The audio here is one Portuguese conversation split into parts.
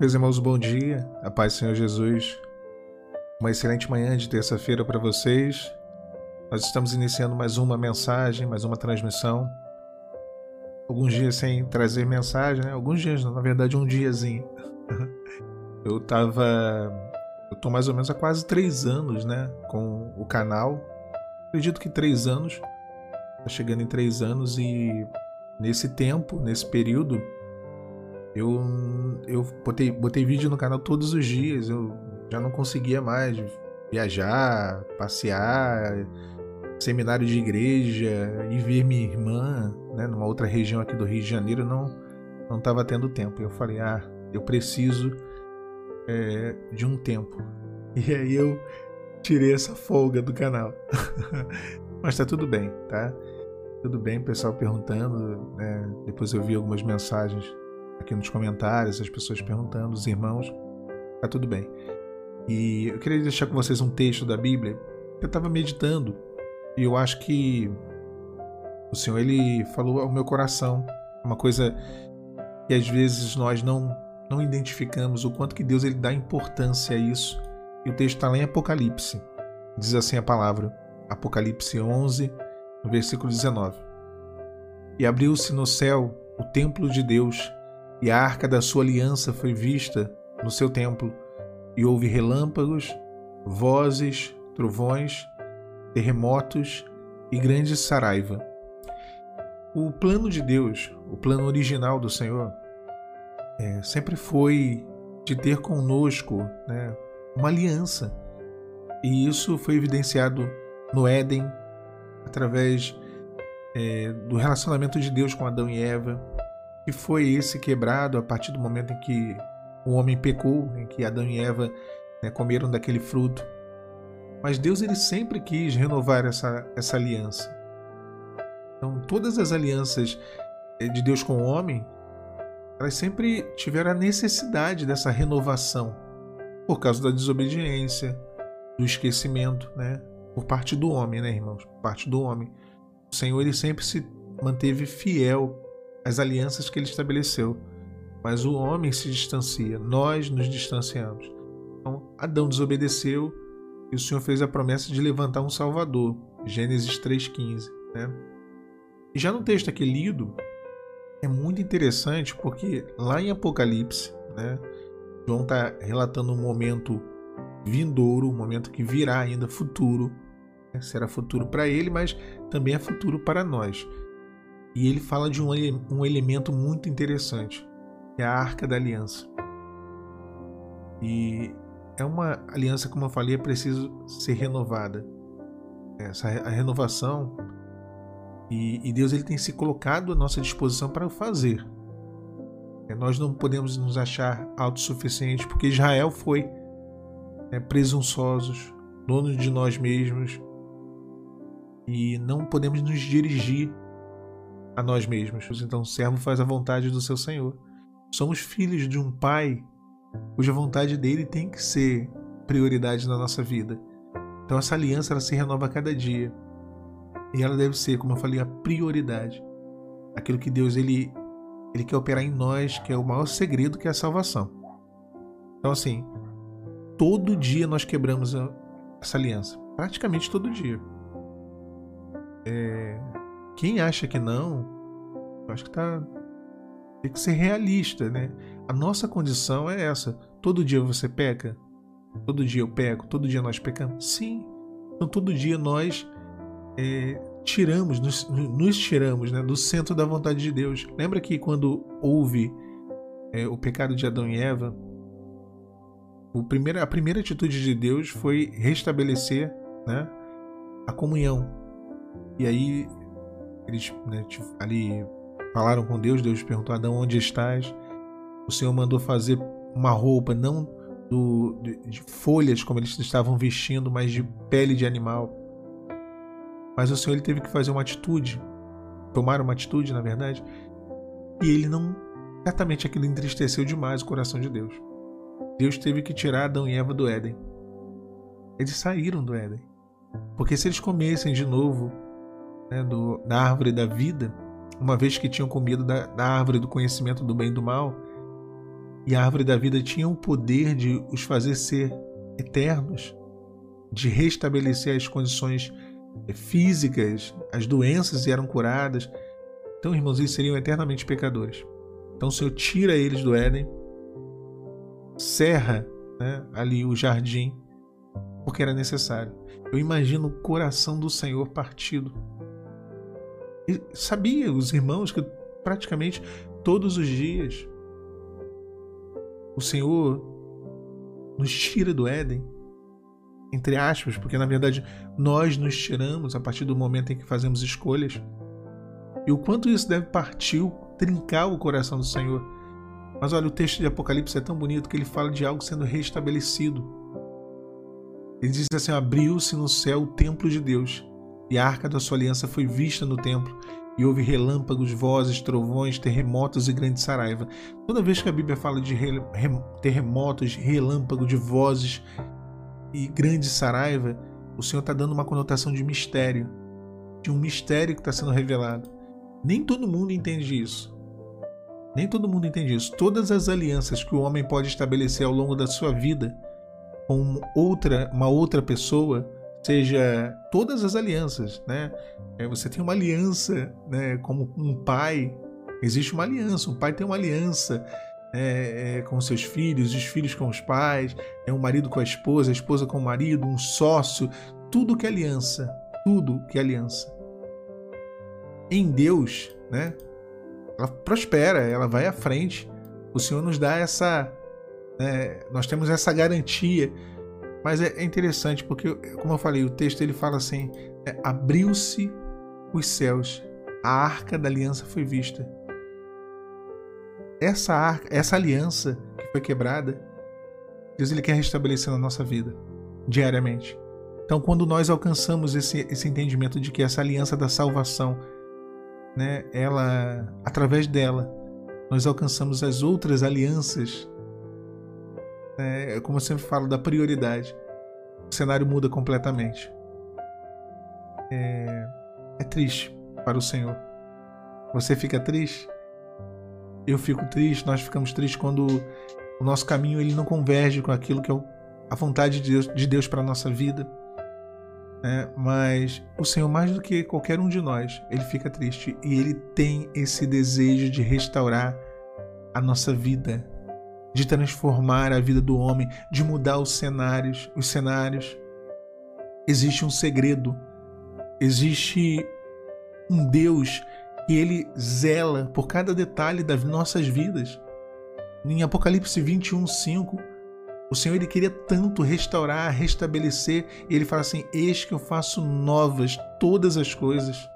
Meus irmãos, bom dia, a paz Senhor Jesus. Uma excelente manhã de terça-feira para vocês. Nós estamos iniciando mais uma mensagem, mais uma transmissão. Alguns dias sem trazer mensagem, né? Alguns dias, na verdade, um diazinho. Eu tava. Eu tô mais ou menos há quase três anos, né? Com o canal. Acredito que três anos. Tá chegando em três anos e nesse tempo, nesse período, eu, eu botei, botei vídeo no canal todos os dias. Eu já não conseguia mais viajar, passear, seminário de igreja e ver minha irmã, né, numa outra região aqui do Rio de Janeiro, não não estava tendo tempo. Eu falei, ah, eu preciso é, de um tempo. E aí eu tirei essa folga do canal. Mas tá tudo bem, tá? Tudo bem, pessoal perguntando. Né? Depois eu vi algumas mensagens aqui nos comentários, as pessoas perguntando, os irmãos. Tá tudo bem. E eu queria deixar com vocês um texto da Bíblia. Eu estava meditando e eu acho que o Senhor ele falou ao meu coração uma coisa que às vezes nós não não identificamos o quanto que Deus ele dá importância a isso. E o texto está lá em Apocalipse. Diz assim a palavra, Apocalipse 11, no versículo 19. E abriu-se no céu o templo de Deus, e a arca da sua aliança foi vista no seu templo, e houve relâmpagos, vozes, trovões, terremotos e grande saraiva. O plano de Deus, o plano original do Senhor, é, sempre foi de ter conosco né, uma aliança. E isso foi evidenciado no Éden, através é, do relacionamento de Deus com Adão e Eva, que foi esse quebrado a partir do momento em que o homem pecou, em que Adão e Eva né, comeram daquele fruto. Mas Deus ele sempre quis renovar essa, essa aliança. Então, todas as alianças é, de Deus com o homem, elas sempre tiveram a necessidade dessa renovação por causa da desobediência, do esquecimento, né? Por parte do homem, né, irmãos? Por parte do homem. O Senhor ele sempre se manteve fiel as alianças que ele estabeleceu. Mas o homem se distancia, nós nos distanciamos. Então, Adão desobedeceu e o Senhor fez a promessa de levantar um Salvador. Gênesis 3,15. Né? E já no texto aqui lido, é muito interessante porque lá em Apocalipse, né, João está relatando um momento vindouro, um momento que virá ainda futuro. Né? Será futuro para ele, mas também é futuro para nós. E ele fala de um, um elemento muito interessante, que é a Arca da Aliança. E é uma aliança, como eu falei, é preciso ser renovada. Essa a renovação e, e Deus ele tem se colocado à nossa disposição para o fazer. É, nós não podemos nos achar autossuficientes, porque Israel foi né, presunçosos, donos de nós mesmos, e não podemos nos dirigir a nós mesmos. Então, o servo faz a vontade do seu Senhor. Somos filhos de um Pai cuja vontade dele tem que ser prioridade na nossa vida. Então, essa aliança ela se renova a cada dia. E ela deve ser, como eu falei, a prioridade. Aquilo que Deus ele, ele quer operar em nós, que é o maior segredo, que é a salvação. Então, assim, todo dia nós quebramos essa aliança. Praticamente todo dia. É, quem acha que não, eu acho que tá. Tem que ser realista, né? A nossa condição é essa. Todo dia você peca? Todo dia eu peco? Todo dia nós pecamos? Sim. Então todo dia nós é, tiramos, nos, nos, tiramos né, do centro da vontade de Deus. Lembra que quando houve é, o pecado de Adão e Eva, primeiro, a primeira atitude de Deus foi restabelecer né, a comunhão. E aí eles né, ali falaram com Deus, Deus perguntou a Adão onde estás. O Senhor mandou fazer uma roupa não do, de, de folhas como eles estavam vestindo, mas de pele de animal. Mas o Senhor ele teve que fazer uma atitude, tomar uma atitude, na verdade, e ele não. Certamente aquilo entristeceu demais o coração de Deus. Deus teve que tirar Adão e Eva do Éden. Eles saíram do Éden. Porque se eles comessem de novo né, do, da árvore da vida, uma vez que tinham comido da, da árvore do conhecimento do bem e do mal, e a árvore da vida tinha o poder de os fazer ser eternos, de restabelecer as condições físicas, as doenças eram curadas. Então, irmãos, eles seriam eternamente pecadores. Então, o Senhor tira eles do Éden, serra né, ali o jardim, porque era necessário. Eu imagino o coração do Senhor partido. Sabia, os irmãos, que praticamente todos os dias o Senhor nos tira do Éden, entre aspas, porque na verdade nós nos tiramos a partir do momento em que fazemos escolhas. E o quanto isso deve partir, trincar o coração do Senhor. Mas olha, o texto de Apocalipse é tão bonito que ele fala de algo sendo restabelecido. Ele diz assim: abriu-se no céu o templo de Deus, e a arca da sua aliança foi vista no templo, e houve relâmpagos, vozes, trovões, terremotos e grande saraiva. Toda vez que a Bíblia fala de terremotos, relâmpago, de vozes e grande saraiva, o Senhor está dando uma conotação de mistério, de um mistério que está sendo revelado. Nem todo mundo entende isso. Nem todo mundo entende isso. Todas as alianças que o homem pode estabelecer ao longo da sua vida com outra, uma outra pessoa, seja todas as alianças, né? É, você tem uma aliança, né? Como um pai, existe uma aliança. Um pai tem uma aliança é, é, com seus filhos, os filhos com os pais, é um marido com a esposa, a esposa com o marido, um sócio, tudo que é aliança, tudo que é aliança. Em Deus, né? Ela prospera, ela vai à frente. O Senhor nos dá essa, né, nós temos essa garantia mas é, interessante porque, como eu falei, o texto ele fala assim: é, abriu-se os céus, a arca da aliança foi vista. Essa arca, essa aliança que foi quebrada, Deus ele quer restabelecer na nossa vida diariamente. Então, quando nós alcançamos esse, esse entendimento de que essa aliança da salvação, né, ela, através dela, nós alcançamos as outras alianças é, como eu sempre falo, da prioridade. O cenário muda completamente. É, é triste para o Senhor. Você fica triste? Eu fico triste, nós ficamos tristes quando o nosso caminho ele não converge com aquilo que é a vontade de Deus, de Deus para a nossa vida. É, mas o Senhor, mais do que qualquer um de nós, ele fica triste e ele tem esse desejo de restaurar a nossa vida, de transformar a vida do homem, de mudar os cenários, os cenários. Existe um segredo. Existe um Deus que ele zela por cada detalhe das nossas vidas. Em Apocalipse 21, 5, o Senhor ele queria tanto restaurar, restabelecer, e ele fala assim: Eis que eu faço novas todas as coisas.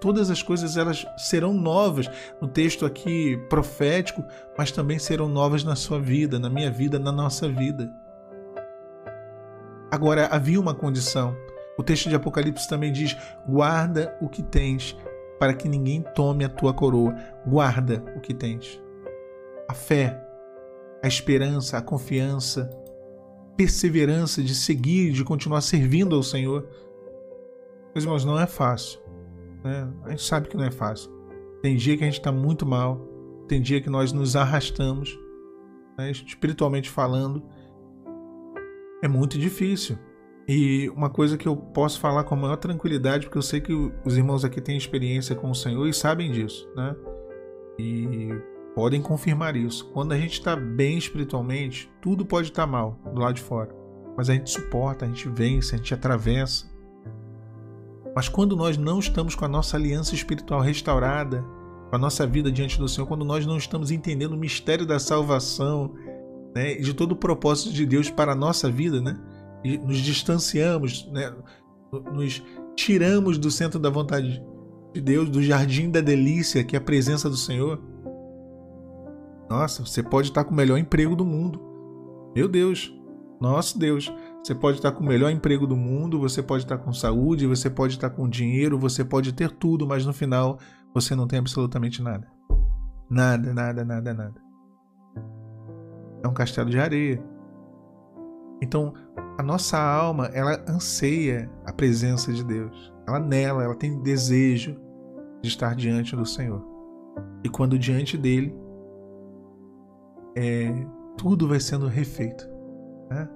Todas as coisas elas serão novas no texto aqui profético, mas também serão novas na sua vida, na minha vida, na nossa vida. Agora havia uma condição. O texto de Apocalipse também diz: guarda o que tens, para que ninguém tome a tua coroa. Guarda o que tens. A fé, a esperança, a confiança, perseverança de seguir, de continuar servindo ao Senhor. Meus irmãos, não é fácil. Né? A gente sabe que não é fácil. Tem dia que a gente está muito mal, tem dia que nós nos arrastamos, né? espiritualmente falando. É muito difícil. E uma coisa que eu posso falar com a maior tranquilidade, porque eu sei que os irmãos aqui têm experiência com o Senhor e sabem disso, né? E podem confirmar isso. Quando a gente está bem espiritualmente, tudo pode estar tá mal do lado de fora. Mas a gente suporta, a gente vence, a gente atravessa. Mas quando nós não estamos com a nossa aliança espiritual restaurada, com a nossa vida diante do Senhor, quando nós não estamos entendendo o mistério da salvação, né, e de todo o propósito de Deus para a nossa vida, né, e nos distanciamos, né, nos tiramos do centro da vontade de Deus, do jardim da delícia, que é a presença do Senhor. Nossa, você pode estar com o melhor emprego do mundo. Meu Deus, nosso Deus, você pode estar com o melhor emprego do mundo, você pode estar com saúde, você pode estar com dinheiro, você pode ter tudo, mas no final você não tem absolutamente nada. Nada, nada, nada, nada. É um castelo de areia. Então, a nossa alma, ela anseia a presença de Deus. Ela nela, ela tem desejo de estar diante do Senhor. E quando diante dele, é, tudo vai sendo refeito. Né?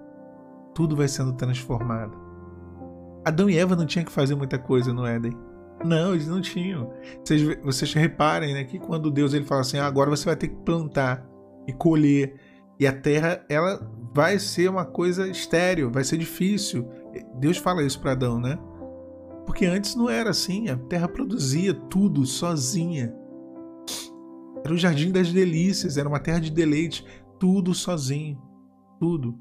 Tudo vai sendo transformado. Adão e Eva não tinham que fazer muita coisa no Éden. Não, eles não tinham. Vocês, vocês reparem né, que quando Deus ele fala assim: ah, agora você vai ter que plantar e colher. E a terra ela vai ser uma coisa estéreo, vai ser difícil. Deus fala isso para Adão, né? Porque antes não era assim, a terra produzia tudo sozinha. Era o jardim das delícias, era uma terra de deleite, tudo sozinho, tudo.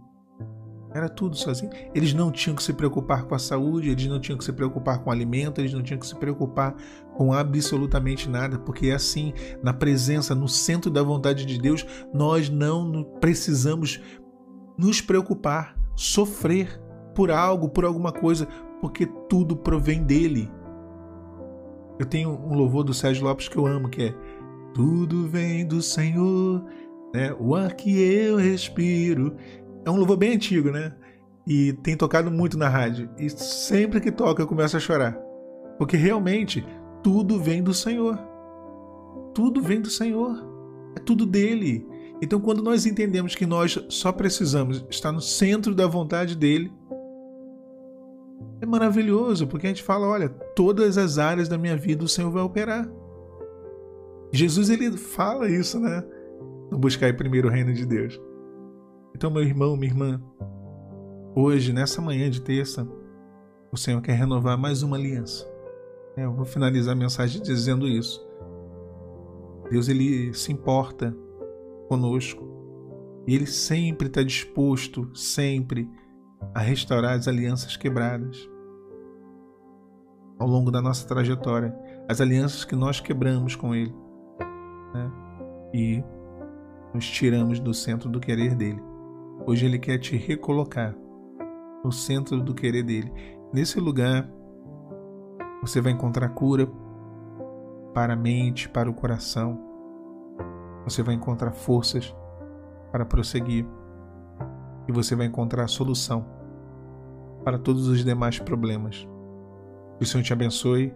Era tudo sozinho. Eles não tinham que se preocupar com a saúde, eles não tinham que se preocupar com o alimento, eles não tinham que se preocupar com absolutamente nada, porque é assim, na presença, no centro da vontade de Deus, nós não precisamos nos preocupar, sofrer por algo, por alguma coisa, porque tudo provém dele. Eu tenho um louvor do Sérgio Lopes que eu amo, que é Tudo vem do Senhor, né? o ar que eu respiro. É um louvor bem antigo, né? E tem tocado muito na rádio. E sempre que toca eu começo a chorar. Porque realmente tudo vem do Senhor. Tudo vem do Senhor. É tudo dele. Então, quando nós entendemos que nós só precisamos estar no centro da vontade dele, é maravilhoso, porque a gente fala, olha, todas as áreas da minha vida o Senhor vai operar. Jesus ele fala isso, né? Buscar primeiro o reino de Deus. Então, meu irmão, minha irmã, hoje, nessa manhã de terça, o Senhor quer renovar mais uma aliança. É, eu vou finalizar a mensagem dizendo isso. Deus ele se importa conosco e ele sempre está disposto, sempre, a restaurar as alianças quebradas. Ao longo da nossa trajetória, as alianças que nós quebramos com Ele né? e nos tiramos do centro do querer dele. Hoje Ele quer te recolocar no centro do querer dele. Nesse lugar, você vai encontrar cura para a mente, para o coração. Você vai encontrar forças para prosseguir e você vai encontrar a solução para todos os demais problemas. Que o Senhor te abençoe.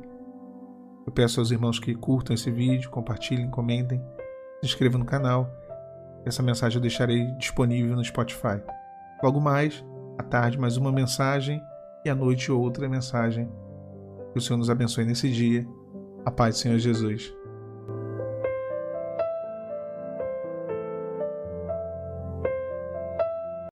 Eu peço aos irmãos que curtam esse vídeo, compartilhem, comentem, se inscrevam no canal. Essa mensagem eu deixarei disponível no Spotify. Logo mais, à tarde, mais uma mensagem e à noite outra mensagem. Que o Senhor nos abençoe nesse dia. A paz do Senhor Jesus.